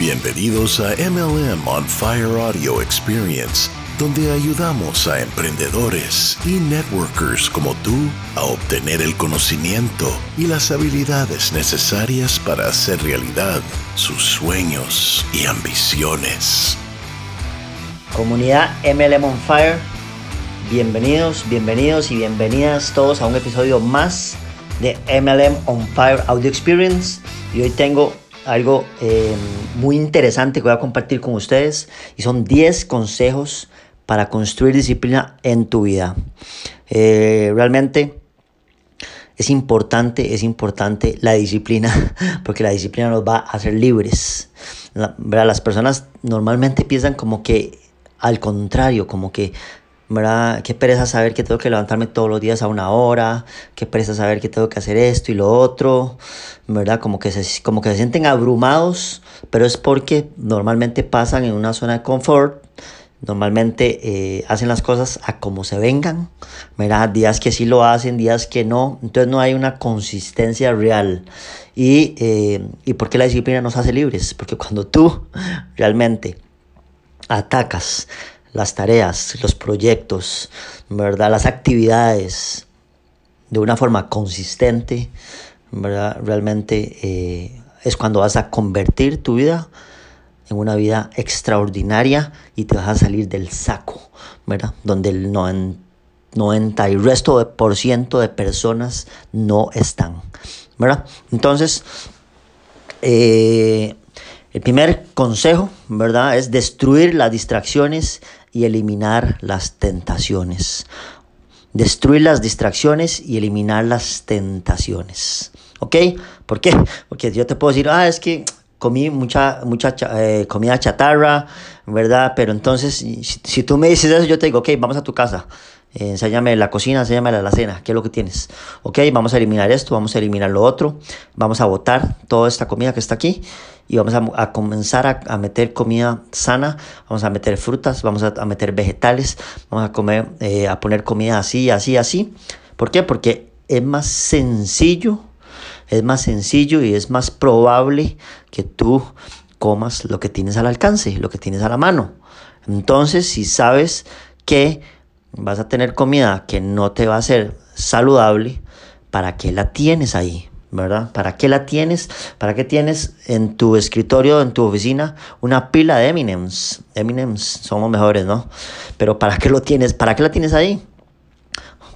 Bienvenidos a MLM on Fire Audio Experience, donde ayudamos a emprendedores y networkers como tú a obtener el conocimiento y las habilidades necesarias para hacer realidad sus sueños y ambiciones. Comunidad MLM on Fire, bienvenidos, bienvenidos y bienvenidas todos a un episodio más de MLM on Fire Audio Experience. Y hoy tengo algo eh, muy interesante que voy a compartir con ustedes y son 10 consejos para construir disciplina en tu vida. Eh, realmente es importante, es importante la disciplina porque la disciplina nos va a hacer libres. Las personas normalmente piensan como que al contrario, como que ¿verdad? Qué pereza saber que tengo que levantarme todos los días a una hora, qué pereza saber que tengo que hacer esto y lo otro, ¿verdad? Como que se, como que se sienten abrumados, pero es porque normalmente pasan en una zona de confort, normalmente eh, hacen las cosas a como se vengan, ¿verdad? Días que sí lo hacen, días que no, entonces no hay una consistencia real. Y, eh, ¿Y por qué la disciplina nos hace libres? Porque cuando tú realmente atacas las tareas, los proyectos, ¿verdad? Las actividades de una forma consistente, ¿verdad? Realmente eh, es cuando vas a convertir tu vida en una vida extraordinaria y te vas a salir del saco, ¿verdad? Donde el 90 y resto de por ciento de personas no están, ¿verdad? Entonces, eh, el primer consejo, ¿verdad? Es destruir las distracciones y eliminar las tentaciones. Destruir las distracciones y eliminar las tentaciones. ¿Ok? ¿Por qué? Porque yo te puedo decir, ah, es que comí mucha, mucha eh, comida chatarra, ¿verdad? Pero entonces, si, si, tú me dices eso, yo te digo, ok, vamos a tu casa. Eh, enséñame la cocina, enséñame la cena, ¿qué es lo que tienes? Ok, vamos a eliminar esto, vamos a eliminar lo otro, vamos a botar toda esta comida que está aquí y vamos a, comenzar a, meter comida sana, vamos a meter frutas, vamos a, meter vegetales, vamos a comer, eh, a poner comida así, así, así. ¿Por qué? Porque es más sencillo, es más sencillo y es más probable que tú comas lo que tienes al alcance, lo que tienes a la mano. Entonces, si sabes que vas a tener comida que no te va a ser saludable, ¿para qué la tienes ahí? ¿Verdad? ¿Para qué la tienes? ¿Para qué tienes en tu escritorio, en tu oficina, una pila de Eminems? Eminems son los mejores, ¿no? Pero ¿para qué lo tienes? ¿Para qué la tienes ahí?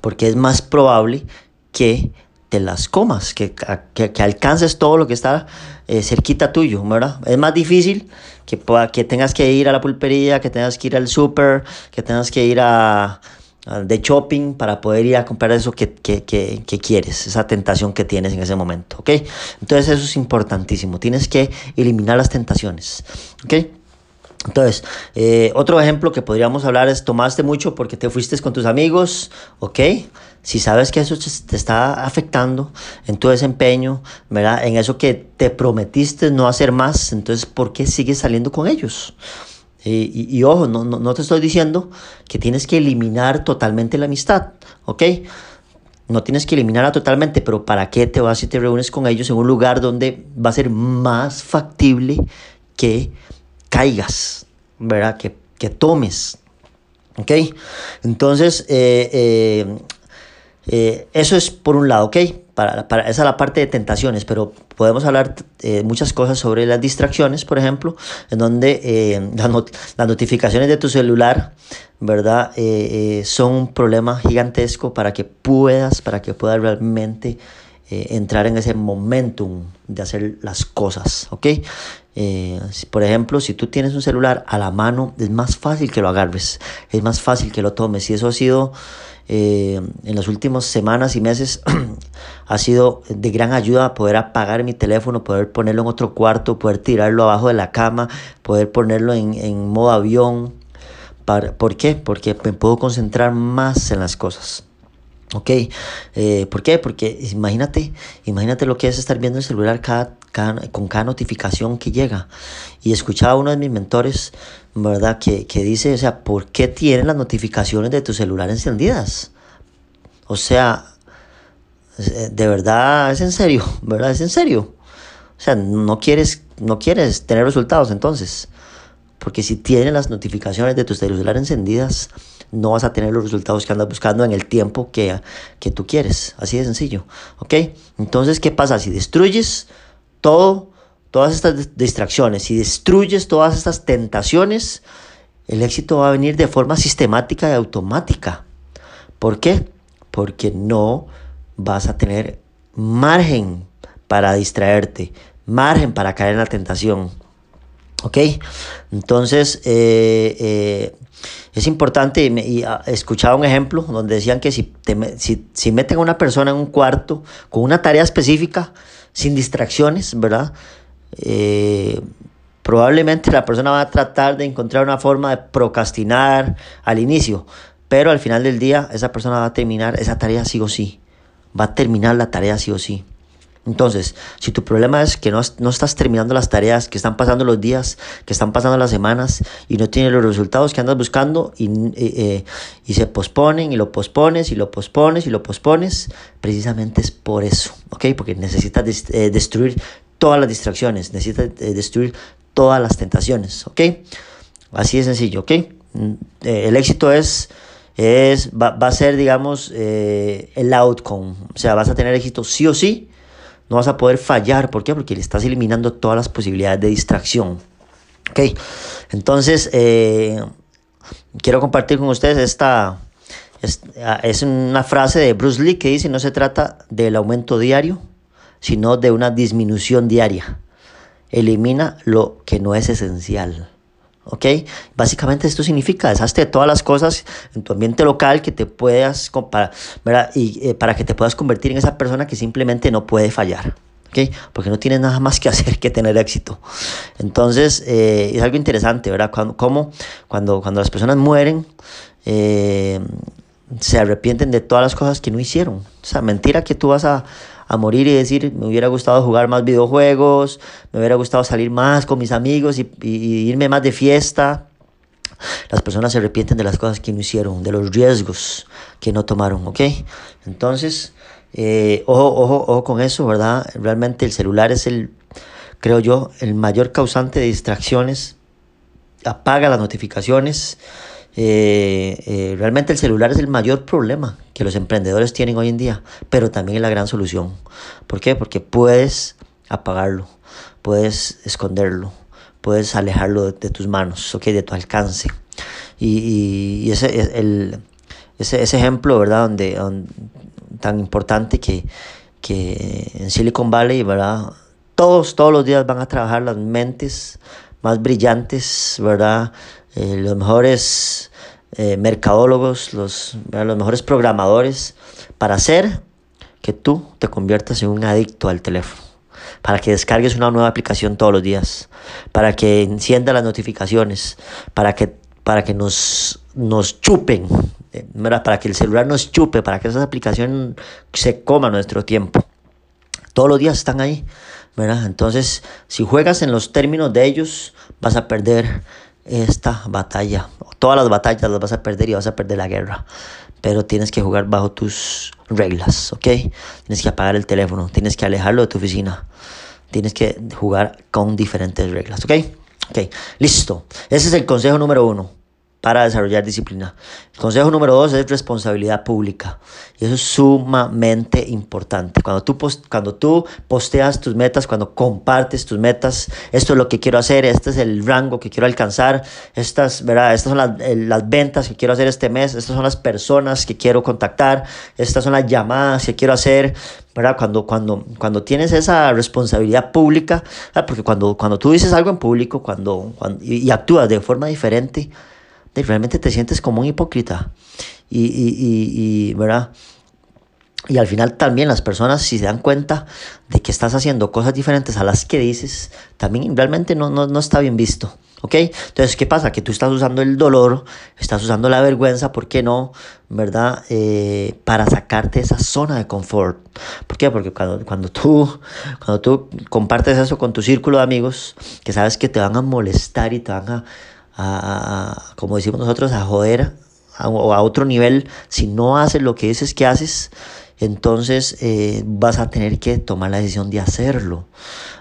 Porque es más probable que las comas, que, que, alcances todo lo que está eh, cerquita tuyo, ¿verdad? Es más difícil que, que tengas que ir a la pulpería, que tengas que ir al súper, que tengas que ir a, de shopping para poder ir a comprar eso que, que, que, que, quieres, esa tentación que tienes en ese momento, ¿ok? Entonces eso es importantísimo, tienes que eliminar las tentaciones, ¿ok? Entonces, eh, otro ejemplo que podríamos hablar es tomaste mucho porque te fuiste con tus amigos, ¿ok? Si sabes que eso te está afectando en tu desempeño, ¿verdad? En eso que te prometiste no hacer más, entonces, ¿por qué sigues saliendo con ellos? Y, ojo, no, no, no, te estoy diciendo que tienes que eliminar totalmente la amistad, ¿ok? No tienes que eliminarla totalmente, pero ¿para qué te vas y te reúnes con ellos en un lugar donde va a ser más factible que caigas, ¿verdad? Que, que tomes, ¿ok? Entonces, eh, eh, eh, eso es por un lado, ¿ok? Para, para, esa es la parte de tentaciones, pero podemos hablar eh, muchas cosas sobre las distracciones, por ejemplo, en donde eh, las, notificaciones de tu celular, ¿verdad? son un problema gigantesco para que puedas, para que puedas realmente entrar en ese momentum de hacer las cosas, ¿ok? por ejemplo, si tú tienes un celular a la mano, es más fácil que lo agarres, es más fácil que lo tomes. Y eso ha sido eh, en las últimas semanas y meses ha sido de gran ayuda poder apagar mi teléfono, poder ponerlo en otro cuarto, poder tirarlo abajo de la cama, poder ponerlo en, en modo avión. ¿Por qué? Porque me puedo concentrar más en las cosas. ¿Ok? Eh, ¿Por qué? Porque imagínate, imagínate lo que es estar viendo el celular cada, con cada notificación que llega. Y escuchaba a uno de mis mentores ¿verdad? Que, que dice, o sea, ¿por qué tienen las notificaciones de tu celular encendidas? O sea, de verdad, es en serio, ¿verdad? Es en serio. O sea, no quieres no quieres tener resultados entonces. Porque si tienes las notificaciones de tu celular encendidas, no vas a tener los resultados que andas buscando en el tiempo que, que tú quieres. Así de sencillo. ¿Ok? Entonces, ¿qué pasa? Si destruyes todo, todas estas distracciones, si destruyes todas estas tentaciones, el éxito va a venir de forma sistemática y automática. ¿Por qué? Porque no vas a tener margen para distraerte, margen para caer en la tentación. ¿Ok? Entonces, eh, eh, es importante, y, ah, escuchaba un ejemplo donde decían que si, si, meten a una persona en un cuarto con una tarea específica, sin distracciones, ¿verdad? Eh, probablemente la persona va a tratar de encontrar una forma de procrastinar al inicio, pero al final del día esa persona va a terminar esa tarea sí o sí, va a terminar la tarea sí o sí. Entonces, si tu problema es que no, no, estás terminando las tareas, que están pasando los días, que están pasando las semanas y no tienes los resultados que andas buscando y, eh, y se posponen y lo pospones y lo pospones y lo pospones, precisamente es por eso, ¿ok? Porque necesitas eh, destruir todas las distracciones, necesitas eh, destruir todas las tentaciones, ¿ok? Así de sencillo, ¿ok? Mm, el éxito es es, va, va, a ser, digamos, el outcome. O sea, vas a tener éxito sí o sí no vas a poder fallar. ¿Por qué? Porque le estás eliminando todas las posibilidades de distracción. Ok, entonces eh, quiero compartir con ustedes esta. Es, una frase de Bruce Lee que dice: No se trata del aumento diario, sino de una disminución diaria. Elimina lo que no es esencial. ¿ok? Básicamente esto significa deshazte de todas las cosas en tu ambiente local que te puedas, para, ¿verdad? Y eh, para que te puedas convertir en esa persona que simplemente no puede fallar. ¿ok? Porque no tienes nada más que hacer que tener éxito. Entonces, eh, es algo interesante, ¿verdad? Cuando, como cuando, cuando las personas mueren, eh, se arrepienten de todas las cosas que no hicieron. O sea, mentira que tú vas a, a morir y decir, me hubiera gustado jugar más videojuegos, me hubiera gustado salir más con mis amigos y, irme más de fiesta. Las personas se arrepienten de las cosas que no hicieron, de los riesgos que no tomaron, ¿ok? Entonces, eh, ojo, ojo, ojo con eso, ¿verdad? Realmente el celular es el, creo yo, el mayor causante de distracciones. Apaga las notificaciones. Eh, eh, realmente el celular es el mayor problema que los emprendedores tienen hoy en día, pero también es la gran solución. ¿Por qué? Porque puedes apagarlo, puedes esconderlo, puedes alejarlo de, tus manos, ¿ok? de tu alcance. Y, ese, el, ese, ese, ejemplo, ¿verdad? Donde, tan importante que, que en Silicon Valley, ¿verdad? Todos, todos los días van a trabajar las mentes más brillantes, ¿verdad? Eh, los mejores eh, mercadólogos, los, los mejores programadores, para hacer que tú te conviertas en un adicto al teléfono, para que descargues una nueva aplicación todos los días, para que encienda las notificaciones, para que, para que nos, nos chupen, eh, para que el celular nos chupe, para que esas aplicaciones se coman nuestro tiempo. Todos los días están ahí, ¿verdad? Entonces, si juegas en los términos de ellos, vas a perder esta batalla. Todas las batallas las vas a perder y vas a perder la guerra. Pero tienes que jugar bajo tus reglas, ¿ok? Tienes que apagar el teléfono, tienes que alejarlo de tu oficina. Tienes que jugar con diferentes reglas, ¿ok? Ok, listo. Ese es el consejo número uno para desarrollar disciplina. El consejo número dos es responsabilidad pública. Y eso es sumamente importante. Cuando tú, cuando tú posteas tus metas, cuando compartes tus metas, esto es lo que quiero hacer, este es el rango que quiero alcanzar, estas, ¿verdad? estas son las, las ventas que quiero hacer este mes, estas son las personas que quiero contactar, estas son las llamadas que quiero hacer, ¿verdad? Cuando, cuando, cuando tienes esa responsabilidad pública, porque cuando, cuando tú dices algo en público cuando, cuando y actúas de forma diferente, realmente te sientes como un hipócrita. Y, y, y, ¿verdad? Y al final también las personas, si se dan cuenta de que estás haciendo cosas diferentes a las que dices, también realmente no, no, no está bien visto. ¿Ok? Entonces, ¿qué pasa? Que tú estás usando el dolor, estás usando la vergüenza, ¿por qué no? ¿Verdad? Eh, para sacarte esa zona de confort. ¿Por qué? Porque cuando, cuando, tú, cuando tú compartes eso con tu círculo de amigos, que sabes que te van a molestar y te van a, a, como decimos nosotros, a joder a, a otro nivel si no haces lo que dices que haces entonces eh, vas a tener que tomar la decisión de hacerlo,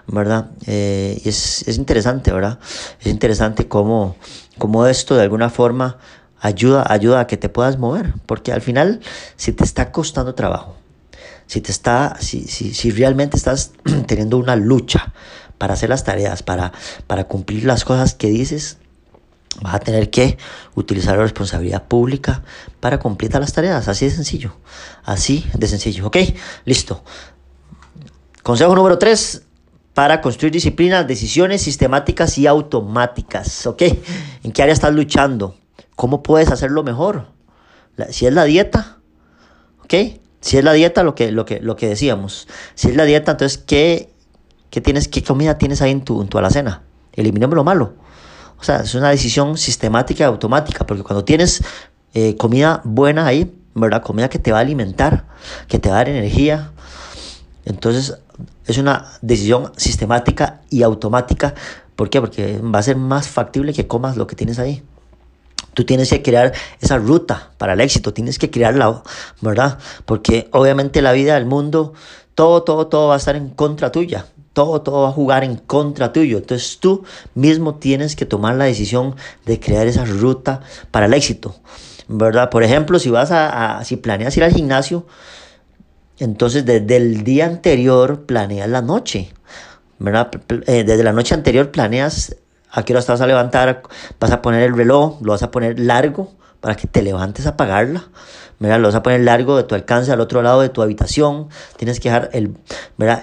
¿verdad? Eh, es, es, interesante, ¿verdad? Es interesante cómo, cómo esto de alguna forma ayuda, ayuda a que te puedas mover, porque al final, si te está costando trabajo, si, te está, si, si, si realmente estás teniendo una lucha para hacer las tareas, para, para cumplir las cosas que dices, vas a tener que utilizar la responsabilidad pública para completar las tareas. Así de sencillo. Así de sencillo. ¿Ok? Listo. Consejo número 3. Para construir disciplinas, decisiones sistemáticas y automáticas. ¿Ok? ¿En qué área estás luchando? ¿Cómo puedes hacerlo mejor? Si es la dieta. ¿Ok? Si es la dieta, lo que, lo que, lo que decíamos. Si es la dieta, entonces, ¿qué, qué, tienes, qué comida tienes ahí en tu, en tu alacena? Eliminemos lo malo. O sea, es una decisión sistemática y automática, porque cuando tienes eh, comida buena ahí, ¿verdad? Comida que te va a alimentar, que te va a dar energía, entonces es una decisión sistemática y automática. ¿Por qué? Porque va a ser más factible que comas lo que tienes ahí. Tú tienes que crear esa ruta para el éxito, tienes que crearla, ¿verdad? Porque obviamente la vida del mundo, todo, todo, todo va a estar en contra tuya todo, todo va a jugar en contra tuyo. Entonces tú mismo tienes que tomar la decisión de crear esa ruta para el éxito, ¿verdad? Por ejemplo, si vas a, si planeas ir al gimnasio, entonces desde el día anterior planeas la noche, ¿verdad? Eh, desde la noche anterior planeas a qué hora te vas a levantar, vas a poner el reloj, lo vas a poner largo para que te levantes a pagarla. Mira, lo vas a poner largo de tu alcance al otro lado de tu habitación. Tienes que dejar el,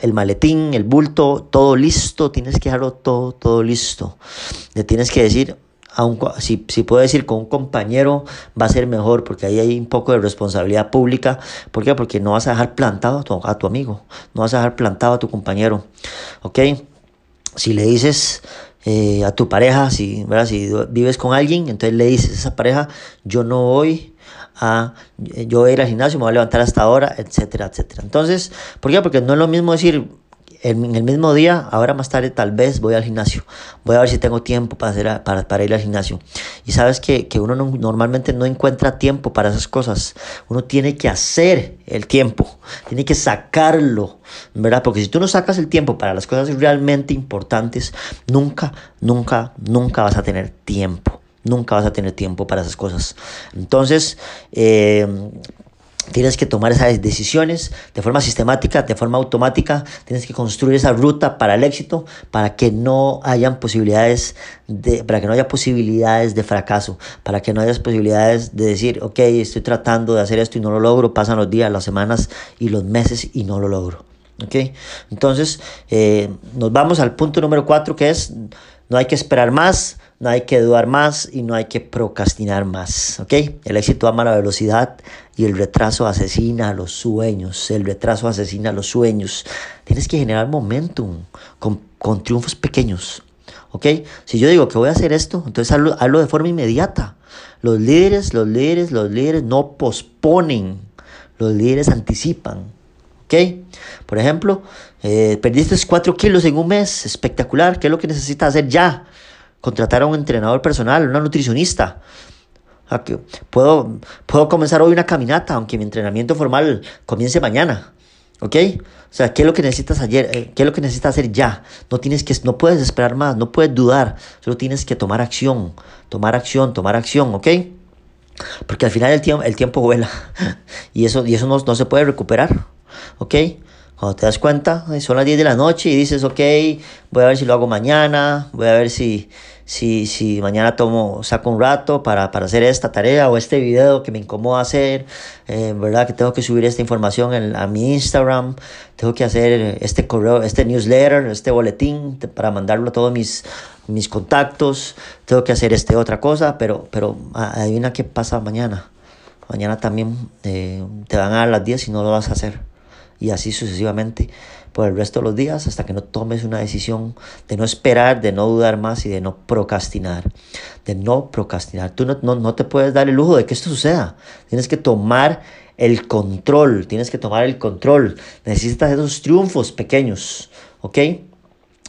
el maletín, el bulto, todo listo. Tienes que dejarlo todo, todo listo. Le tienes que decir, si, si puedo decir con un compañero va a ser mejor porque ahí hay un poco de responsabilidad pública. ¿Por qué? Porque no vas a dejar plantado a tu, a tu amigo, no vas a dejar plantado a tu compañero. ¿Ok? Si le dices eh, a tu pareja, si, ¿verdad? si vives con alguien, entonces le dices a esa pareja, yo no voy a yo voy a ir al gimnasio, me voy a levantar hasta ahora, etcétera, etcétera. Entonces, ¿por qué? Porque no es lo mismo decir en, el mismo día, ahora más tarde tal vez voy al gimnasio, voy a ver si tengo tiempo para, hacer, para, para ir al gimnasio. Y sabes que, que uno normalmente no encuentra tiempo para esas cosas, uno tiene que hacer el tiempo, tiene que sacarlo, ¿verdad? Porque si tú no sacas el tiempo para las cosas realmente importantes, nunca, nunca, nunca vas a tener tiempo. Nunca vas a tener tiempo para esas cosas. Entonces, eh, Tienes que tomar esas decisiones de forma sistemática, de forma automática. Tienes que construir esa ruta para el éxito, para que no hayan posibilidades de, para que no haya posibilidades de fracaso, para que no haya posibilidades de decir, ok, estoy tratando de hacer esto y no lo logro. Pasan los días, las semanas y los meses y no lo logro. Ok, entonces eh, nos vamos al punto número cuatro que es no hay que esperar más, no hay que dudar más y no hay que procrastinar más. ¿Ok? El éxito ama la velocidad y el retraso asesina los sueños. El retraso asesina los sueños. Tienes que generar momentum con, con triunfos pequeños. ¿Ok? Si yo digo que voy a hacer esto, entonces hazlo de forma inmediata. Los líderes, los líderes, los líderes no posponen. Los líderes anticipan. ¿Ok? Por ejemplo, eh, perdiste 4 kilos en un mes. Espectacular. ¿Qué es lo que necesitas hacer ya? Contratar a un entrenador personal, una nutricionista. Puedo, puedo comenzar hoy una caminata, aunque mi entrenamiento formal comience mañana. ¿Ok? O sea, ¿qué es lo que necesitas ayer? Eh, ¿Qué es lo que necesitas hacer ya? No, tienes que, no puedes esperar más, no puedes dudar, solo tienes que tomar acción, tomar acción, tomar acción, ¿ok? Porque al final el tiempo, el tiempo vuela y eso, y eso no, no se puede recuperar, ¿ok? Cuando te das cuenta, son las 10 de la noche y dices, ok, voy a ver si lo hago mañana, voy a ver si, si, si mañana tomo, saco un rato para, para hacer esta tarea o este video que me incomoda hacer, eh, ¿verdad? Que tengo que subir esta información en, a mi Instagram, tengo que hacer este correo, este newsletter, este boletín para mandarlo a todos mis, mis contactos, tengo que hacer este otra cosa, pero, pero adivina qué pasa mañana. Mañana también eh, te van a dar las 10 y no lo vas a hacer y así sucesivamente por el resto de los días hasta que no tomes una decisión de no esperar, de no dudar más y de no procrastinar. De no procrastinar. Tú no, no, te puedes dar el lujo de que esto suceda. Tienes que tomar el control. Tienes que tomar el control. Necesitas esos triunfos pequeños. ¿Ok?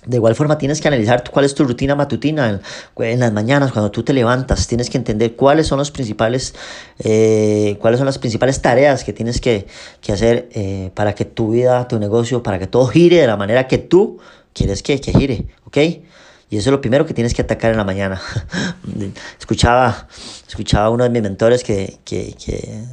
De igual forma tienes que analizar cuál es tu rutina matutina en, las mañanas, cuando tú te levantas. Tienes que entender cuáles son los principales, eh, cuáles son las principales tareas que tienes que, hacer eh, para que tu vida, tu negocio, para que todo gire de la manera que tú quieres que, que gire, ¿ok? Y eso es lo primero que tienes que atacar en la mañana. escuchaba, escuchaba uno de mis mentores que, que, que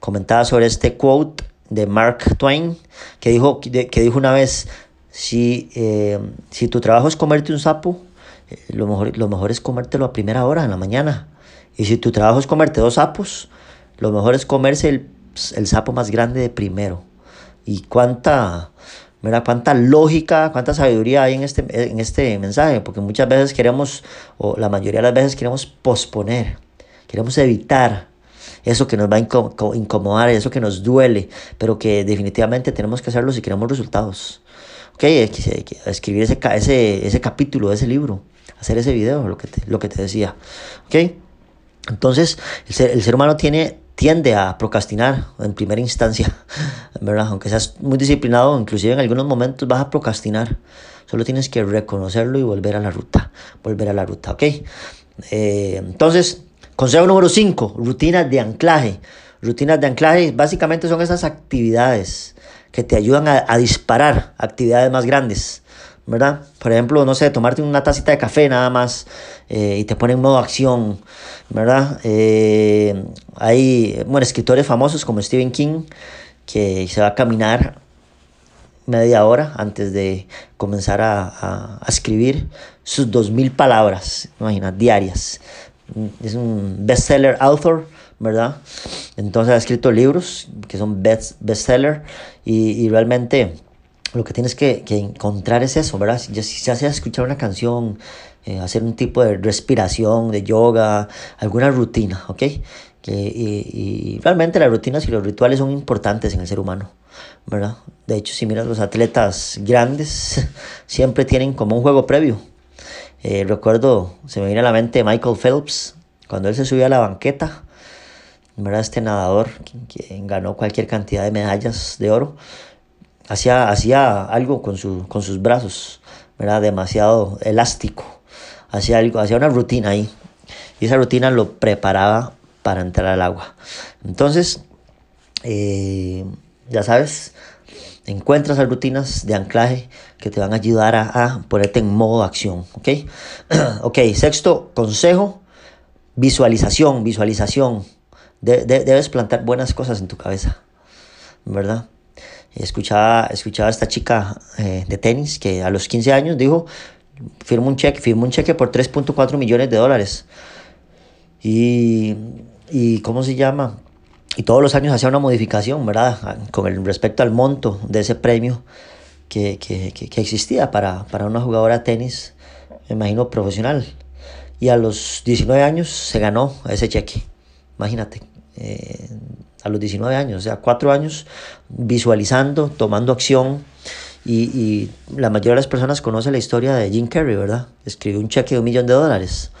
comentaba sobre este quote de Mark Twain, que dijo, que dijo una vez, si, eh, si tu trabajo es comerte un sapo, eh, lo, mejor, lo mejor es comértelo a primera hora, en la mañana. Y si tu trabajo es comerte dos sapos, lo mejor es comerse el, el sapo más grande de primero. Y cuánta, mira, cuánta lógica, cuánta sabiduría hay en este, en este mensaje, porque muchas veces queremos, o la mayoría de las veces queremos posponer, queremos evitar eso que nos va a incomodar, eso que nos duele, pero que definitivamente tenemos que hacerlo si queremos resultados. Ok, escribir ese, ese, ese capítulo de ese libro, hacer ese video, lo que te, lo que te decía. Ok, entonces el ser, humano tiene, tiende a procrastinar en primera instancia, ¿verdad? Aunque seas muy disciplinado, inclusive en algunos momentos vas a procrastinar. Solo tienes que reconocerlo y volver a la ruta, volver a la ruta, ¿ok? Eh, entonces, consejo número 5, rutinas de anclaje. Rutinas de anclaje básicamente son esas actividades que te ayudan a, disparar actividades más grandes, ¿verdad? Por ejemplo, no sé, tomarte una tacita de café nada más eh, y te pone en modo acción, ¿verdad? Eh, hay, bueno, escritores famosos como Stephen King que se va a caminar media hora antes de comenzar a, escribir sus dos mil palabras, imagina, diarias. Es un bestseller author ¿verdad? Entonces ha escrito libros que son best, bestseller y, y realmente lo que tienes que, que, encontrar es eso, ¿verdad? Si, si escuchar una canción, eh, hacer un tipo de respiración, de yoga, alguna rutina, ¿ok? Que, y, y, realmente las rutinas y los rituales son importantes en el ser humano, ¿verdad? De hecho, si miras los atletas grandes, siempre tienen como un juego previo. Eh, recuerdo, se me viene a la mente Michael Phelps, cuando él se subía a la banqueta, ¿verdad? Este nadador que, ganó cualquier cantidad de medallas de oro, hacía, hacía algo con, su, con sus brazos, ¿verdad? Demasiado elástico, hacía algo, hacía una rutina ahí, y esa rutina lo preparaba para entrar al agua. Entonces, eh, ya sabes, encuentras las rutinas de anclaje que te van a ayudar a, a ponerte en modo acción, ¿ok? ok, sexto consejo, visualización, visualización debes plantar buenas cosas en tu cabeza, ¿verdad? Escuchaba, escuchaba a esta chica eh, de tenis que a los 15 años dijo, firmó un cheque, firmó un cheque por 3.4 millones de dólares. Y, y, ¿cómo se llama? Y todos los años hacía una modificación, ¿verdad? Con el respecto al monto de ese premio que, que, que, que existía para, para una jugadora de tenis, me imagino, profesional. Y a los 19 años se ganó ese cheque. Imagínate, eh, a los 19 años, o sea, cuatro años visualizando, tomando acción. Y, la mayoría de las personas conoce la historia de Jim Carrey, ¿verdad? Escribió un cheque de un millón de dólares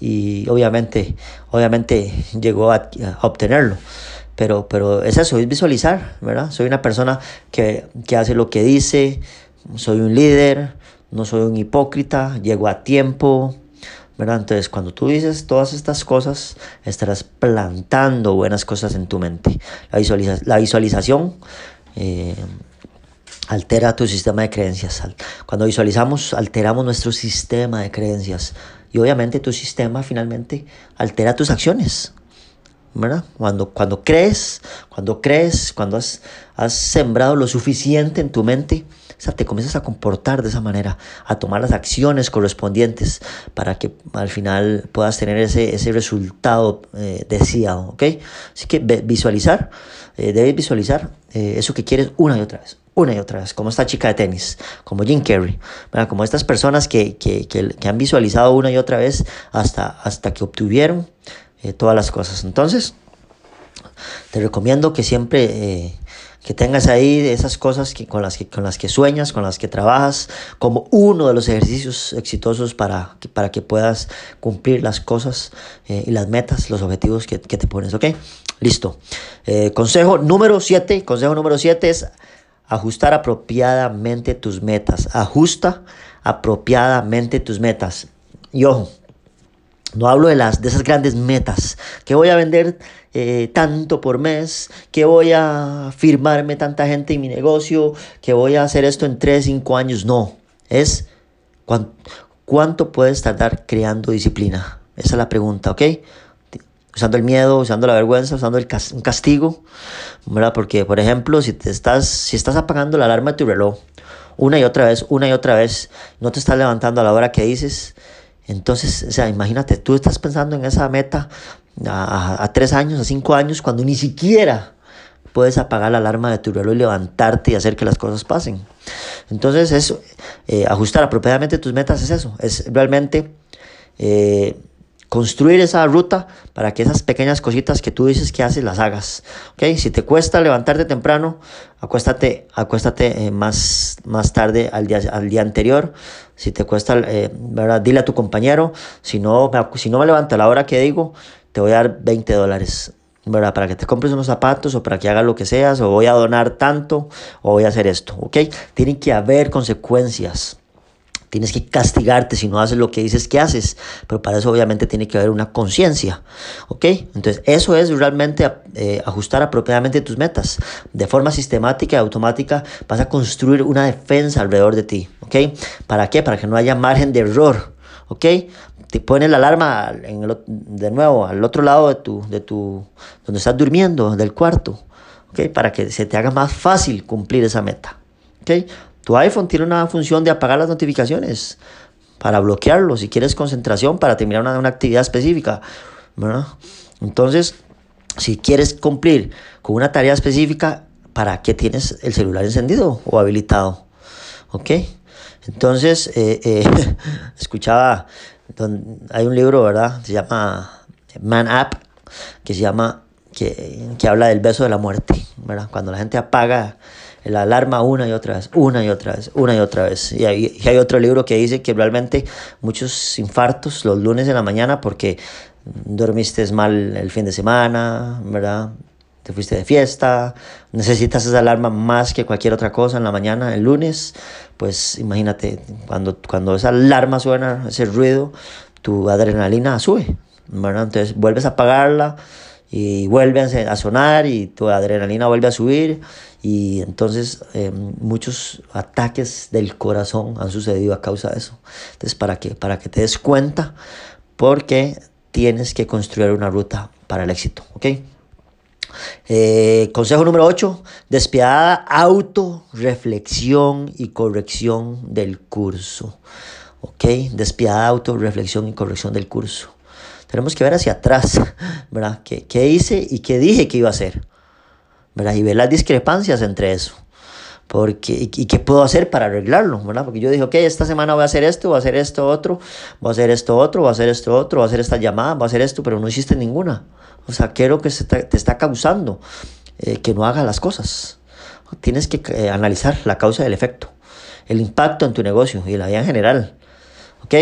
y obviamente, obviamente llegó a, obtenerlo. Pero, pero es eso, es visualizar, ¿verdad? Soy una persona que, que hace lo que dice, soy un líder, no soy un hipócrita, llego a tiempo, entonces, cuando tú dices todas estas cosas, estarás plantando buenas cosas en tu mente. La, la visualización eh, altera tu sistema de creencias. Cuando visualizamos, alteramos nuestro sistema de creencias. Y obviamente tu sistema finalmente altera tus acciones. ¿verdad? Cuando, cuando crees, cuando crees, cuando has, has sembrado lo suficiente en tu mente, o sea, te comienzas a comportar de esa manera, a tomar las acciones correspondientes para que al final puedas tener ese, ese resultado eh, deseado, ¿ok? Así que visualizar, eh, debes visualizar eh, eso que quieres una y otra vez una y otra vez, como esta chica de tenis, como Jim Carrey, como estas personas que, que, que, que, han visualizado una y otra vez hasta, hasta que obtuvieron todas las cosas. Entonces, te recomiendo que siempre que tengas ahí esas cosas que, con, las que, con las que sueñas, con las que trabajas, como uno de los ejercicios exitosos para, para que puedas cumplir las cosas eh, y las metas, los objetivos que, que te pones, ¿ok? Listo. consejo número 7, consejo número 7 es ajustar apropiadamente tus metas. Ajusta apropiadamente tus metas. Y ojo, no hablo de, las, de esas grandes metas, que voy a vender eh, tanto por mes, que voy a firmarme tanta gente en mi negocio, que voy a hacer esto en 3, 5 años. No, es cuánto, puedes tardar creando disciplina. Esa es la pregunta, ¿ok? Usando el miedo, usando la vergüenza, usando el un castigo, ¿verdad? Porque, por ejemplo, si, te estás, si estás apagando la alarma de tu reloj una y otra vez, una y otra vez, no te estás levantando a la hora que dices, entonces, o sea, imagínate, tú estás pensando en esa meta a, tres años, a cinco años, cuando ni siquiera puedes apagar la alarma de tu reloj y levantarte y hacer que las cosas pasen. Entonces, eso, eh, ajustar apropiadamente tus metas es eso, es realmente eh, construir esa ruta para que esas pequeñas cositas que tú dices que haces las hagas. ¿okay? Si te cuesta levantarte temprano, acuéstate, acuéstate eh, más, más tarde al día, al día anterior. Si te cuesta, eh, ¿verdad? dile a tu compañero, si no, si no me levanto a la hora que digo, te voy a dar 20 dólares. ¿verdad? Para que te compres unos zapatos o para que hagas lo que seas, o voy a donar tanto, o voy a hacer esto, ¿ok? Tienen que haber consecuencias. Tienes que castigarte si no haces lo que dices que haces, pero para eso obviamente tiene que haber una conciencia, ¿ok? Entonces eso es realmente eh, ajustar apropiadamente tus metas. De forma sistemática y automática vas a construir una defensa alrededor de ti, ¿ok? ¿Para qué? Para que no haya margen de error, ¿ok? Te pones la alarma en de nuevo al otro lado de tu, de tu, donde estás durmiendo, del cuarto, ¿ok? Para que se te haga más fácil cumplir esa meta, ¿ok? Tu iPhone tiene una función de apagar las notificaciones para bloquearlo si quieres concentración para terminar una, actividad específica. Entonces, si quieres cumplir con una tarea específica, ¿para qué tienes el celular encendido o habilitado? ¿Ok? Entonces, eh, eh, escuchaba, hay un libro, ¿verdad? Se llama Man Up, que se llama, que, que habla del beso de la muerte, ¿verdad? Cuando la gente apaga la alarma una y otra vez, una y otra vez, una y otra vez. Y hay, hay otro libro que dice que realmente muchos infartos los lunes de la mañana porque dormiste mal el fin de semana, ¿verdad? Te fuiste de fiesta, necesitas esa alarma más que cualquier otra cosa en la mañana, el lunes, pues imagínate, cuando, cuando esa alarma suena, ese ruido, tu adrenalina sube, ¿verdad? Entonces vuelves a apagarla y vuelve a sonar y tu adrenalina vuelve a subir y entonces eh, muchos ataques del corazón han sucedido a causa de eso. Entonces, ¿para qué? Para que te des cuenta porque tienes que construir una ruta para el éxito, ¿ok? Eh, consejo número 8, despiadada autorreflexión y corrección del curso. ¿Ok? Despiadada autorreflexión y corrección del curso. Tenemos que ver hacia atrás, ¿verdad? ¿Qué, ¿Qué, hice y qué dije que iba a hacer? Y ver las discrepancias entre eso. Porque, y, qué puedo hacer para arreglarlo, ¿verdad? Porque yo dije, ok, esta semana voy a hacer esto, voy a hacer esto otro, voy a hacer esto otro, voy a hacer esto otro, voy a hacer esta llamada, voy a hacer esto, pero no hiciste ninguna. O sea, ¿qué es lo que te, está causando eh, que no hagas las cosas? Tienes que eh, analizar la causa del efecto, el impacto en tu negocio y la vida en general. ¿Ok?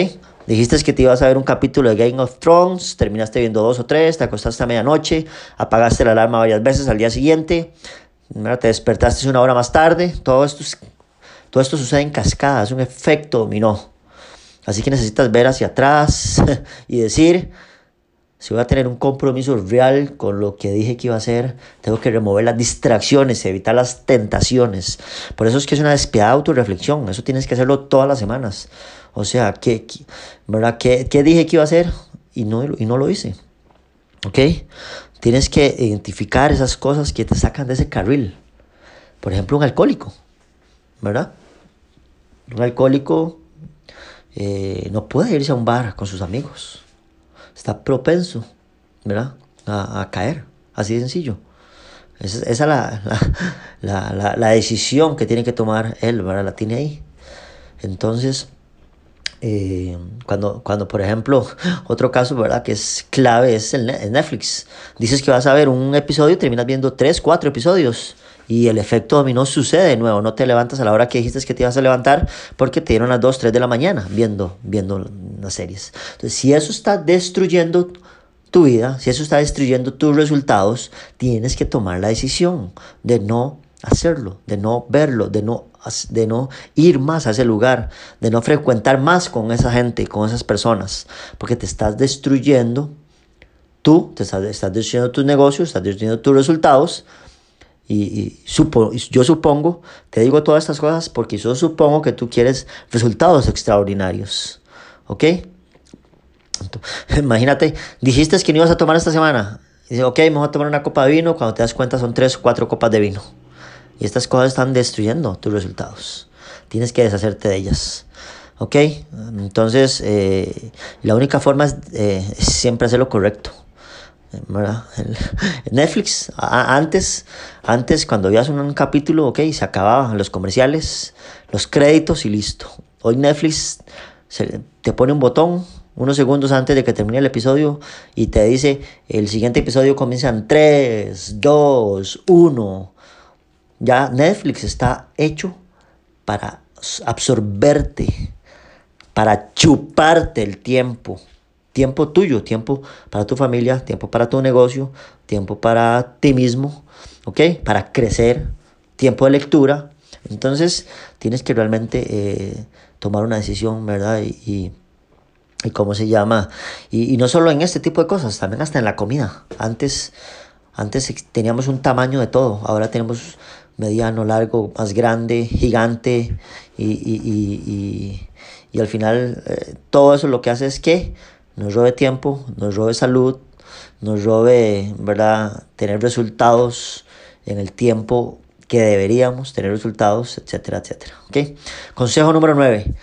Dijiste que te ibas a ver un capítulo de Game of Thrones, terminaste viendo dos o tres, te acostaste a medianoche, apagaste la alarma varias veces al día siguiente, te despertaste una hora más tarde, todo esto, todo esto sucede en cascada, es un efecto dominó. Así que necesitas ver hacia atrás y decir, si voy a tener un compromiso real con lo que dije que iba a hacer, tengo que remover las distracciones, evitar las tentaciones. Por eso es que es una despiadada autorreflexión, eso tienes que hacerlo todas las semanas. O sea, ¿qué, verdad? ¿Qué, qué dije que iba a hacer? Y no, y no lo hice. ¿Ok? Tienes que identificar esas cosas que te sacan de ese carril. Por ejemplo, un alcohólico, ¿verdad? Un alcohólico eh, no puede irse a un bar con sus amigos. Está propenso, ¿verdad? A, caer. Así de sencillo. Esa, es la, la, la, la, decisión que tiene que tomar él, ¿verdad? La tiene ahí. Entonces, eh, cuando, cuando, por ejemplo, otro caso, ¿verdad? Que es clave es el Netflix. Dices que vas a ver un episodio y terminas viendo tres, cuatro episodios. Y el efecto dominó sucede de nuevo. No te levantas a la hora que dijiste que te ibas a levantar porque te dieron las 2, 3 de la mañana viendo, viendo las series. Entonces, si eso está destruyendo tu vida, si eso está destruyendo tus resultados, tienes que tomar la decisión de no hacerlo, de no verlo, de no, de no ir más a ese lugar, de no frecuentar más con esa gente, con esas personas, porque te estás destruyendo tú, te estás, estás destruyendo tus negocios, estás destruyendo tus resultados. Y, supo, yo supongo, te digo todas estas cosas porque yo supongo que tú quieres resultados extraordinarios. ¿Ok? imagínate, dijiste que no ibas a tomar esta semana. Dice, ok, vamos a tomar una copa de vino. Cuando te das cuenta son tres o cuatro copas de vino. Y estas cosas están destruyendo tus resultados. Tienes que deshacerte de ellas. ¿Ok? Entonces, eh, la única forma es, eh, siempre hacer lo correcto. ¿verdad? Netflix, antes, antes cuando veías un, capítulo, ok, se acababan los comerciales, los créditos y listo. Hoy Netflix te pone un botón unos segundos antes de que termine el episodio y te dice el siguiente episodio comienza en 3, 2, 1. Ya Netflix está hecho para absorberte, para chuparte el tiempo. Tiempo tuyo, tiempo para tu familia, tiempo para tu negocio, tiempo para ti mismo, ¿ok? Para crecer, tiempo de lectura. Entonces tienes que realmente eh, tomar una decisión, ¿verdad? y y cómo se llama. Y, no solo en este tipo de cosas, también hasta en la comida. Antes, antes teníamos un tamaño de todo, ahora tenemos mediano, largo, más grande, gigante y, y, y al final eh, todo eso lo que hace es que nos robe tiempo, nos robe salud, nos robe, ¿verdad?, tener resultados en el tiempo que deberíamos tener resultados, etcétera, etcétera. ¿Ok? Consejo número 9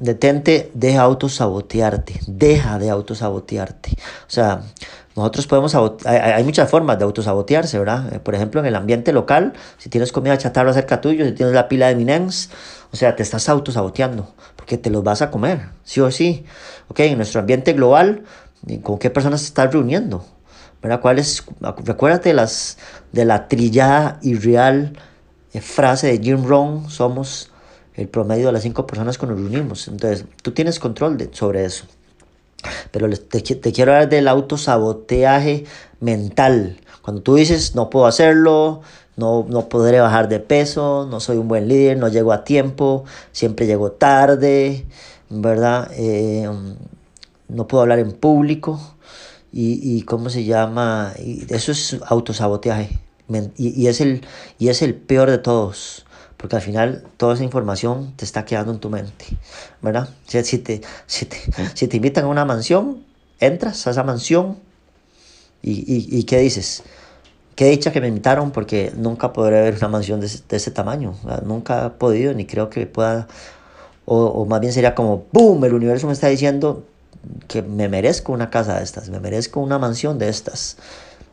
detente, deja de autosabotearte, deja de autosabotearte. O sea, nosotros podemos, hay, muchas formas de autosabotearse, ¿verdad? Eh, por ejemplo, en el ambiente local, si tienes comida chatarra cerca tuyo, si tienes la pila de Minens, o sea, te estás autosaboteando, porque te los vas a comer, sí o sí. Ok, en nuestro ambiente global, ¿con qué personas estás reuniendo? ¿Verdad? ¿Cuál es? Recuérdate las, de la trillada y real eh, frase de Jim Rohn, somos el promedio de las cinco personas que nos reunimos. Entonces, tú tienes control sobre eso. Pero te, te quiero hablar del autosaboteaje mental. Cuando tú dices, no puedo hacerlo, no, no podré bajar de peso, no soy un buen líder, no llego a tiempo, siempre llego tarde, ¿verdad? Eh, no puedo hablar en público. Y, y cómo se llama, y eso es autosaboteaje. Y, y, es el, y es el peor de todos porque al final toda esa información te está quedando en tu mente, ¿verdad? Si, si, te, si, te, si te invitan a una mansión, entras a esa mansión y, y, y ¿qué dices? Qué dicha que me invitaron porque nunca podré ver una mansión de ese, de ese tamaño, nunca he podido ni creo que pueda, o, o más bien sería como, ¡boom!, el universo me está diciendo que me merezco una casa de estas, me merezco una mansión de estas.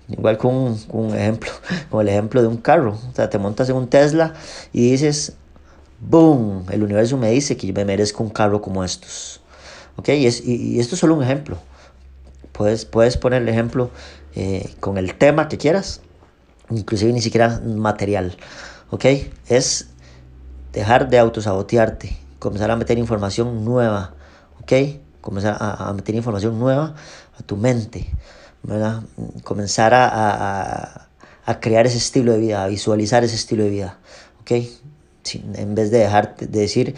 Igual con un, ejemplo, con el ejemplo de un carro. O sea, te montas en un Tesla y dices, ¡boom! El universo me dice que yo me merezco un carro como estos. ¿Ok? Y, es, y, esto es solo un ejemplo. Puedes, puedes poner el ejemplo eh, con el tema que quieras, inclusive ni siquiera material. ¿Ok? Es dejar de autosabotearte, comenzar a meter información nueva. ¿Ok? Comenzar a, a meter información nueva a tu mente. ¿Verdad? Comenzar a, a, a, crear ese estilo de vida, a visualizar ese estilo de vida, ¿ok? en vez de dejar de decir,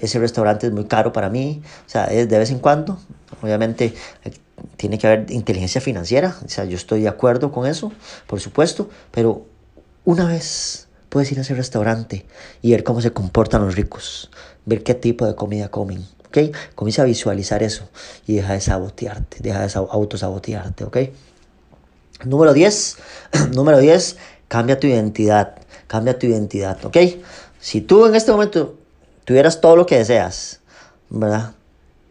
ese restaurante es muy caro para mí, o sea, es de vez en cuando, obviamente eh, tiene que haber inteligencia financiera, o sea, yo estoy de acuerdo con eso, por supuesto, pero una vez puedes ir a ese restaurante y ver cómo se comportan los ricos, ver qué tipo de comida comen, ¿ok? Comienza a visualizar eso y deja de sabotearte, deja de autosabotearte, ¿ok? Número 10, número 10, cambia tu identidad, cambia tu identidad, ¿ok? Si tú en este momento tuvieras todo lo que deseas, ¿verdad?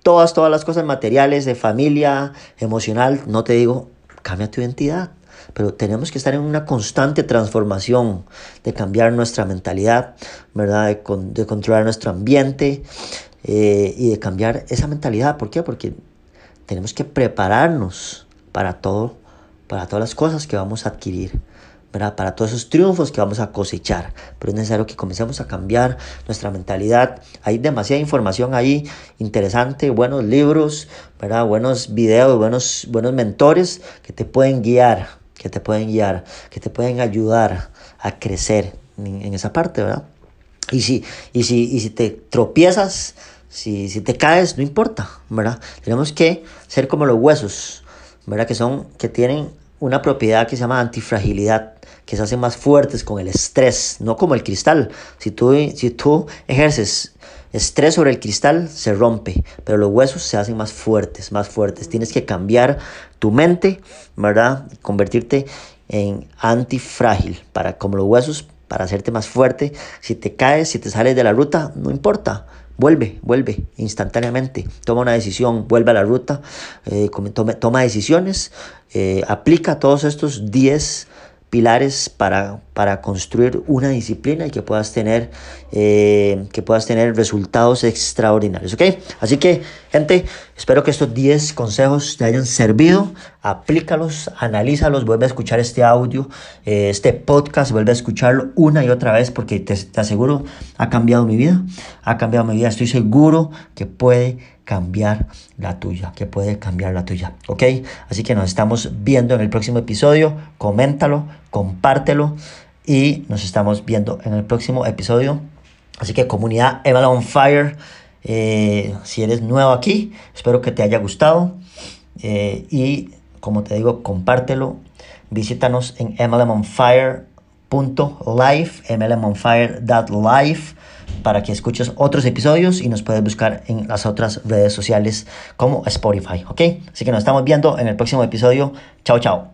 Todas, todas las cosas materiales, de familia, emocional, no te digo, cambia tu identidad. Pero tenemos que estar en una constante transformación, de cambiar nuestra mentalidad, ¿verdad? De, de controlar nuestro ambiente, eh, y de cambiar esa mentalidad. ¿Por qué? Porque tenemos que prepararnos para todo, para todas las cosas que vamos a adquirir. ¿verdad? para todos esos triunfos que vamos a cosechar. Pero es necesario que comencemos a cambiar nuestra mentalidad. Hay demasiada información ahí interesante, buenos libros, ¿verdad? buenos videos, buenos, buenos mentores que te pueden guiar que te pueden guiar, que te pueden ayudar a crecer en, esa parte, ¿verdad? Y si, y si, y si te tropiezas, si, si te caes, no importa, ¿verdad? Tenemos que ser como los huesos, ¿verdad? Que son, que tienen una propiedad que se llama antifragilidad, que se hacen más fuertes con el estrés, no como el cristal. Si tú, si tú ejerces estrés sobre el cristal, se rompe, pero los huesos se hacen más fuertes, más fuertes. Tienes que cambiar tu mente, ¿verdad? Convertirte en antifrágil, para, como los huesos, para hacerte más fuerte. Si te caes, si te sales de la ruta, no importa. Vuelve, vuelve instantáneamente. Toma una decisión, vuelve a la ruta, eh, toma, toma, decisiones, eh, aplica todos estos 10 pilares para, para construir una disciplina y que puedas tener eh, que puedas tener resultados extraordinarios ¿ok? así que gente espero que estos 10 consejos te hayan servido aplícalos analízalos vuelve a escuchar este audio eh, este podcast vuelve a escucharlo una y otra vez porque te, te aseguro ha cambiado mi vida ha cambiado mi vida estoy seguro que puede cambiar la tuya, que puede cambiar la tuya, ¿ok? Así que nos estamos viendo en el próximo episodio, coméntalo, compártelo y nos estamos viendo en el próximo episodio. Así que comunidad MLM on Fire, eh, si eres nuevo aquí, espero que te haya gustado eh, y como te digo, compártelo, visítanos en mlmonfire.life, mlmonfire.life para que escuches otros episodios y nos puedes buscar en las otras redes sociales como Spotify, ¿ok? Así que nos estamos viendo en el próximo episodio. Chao, chao.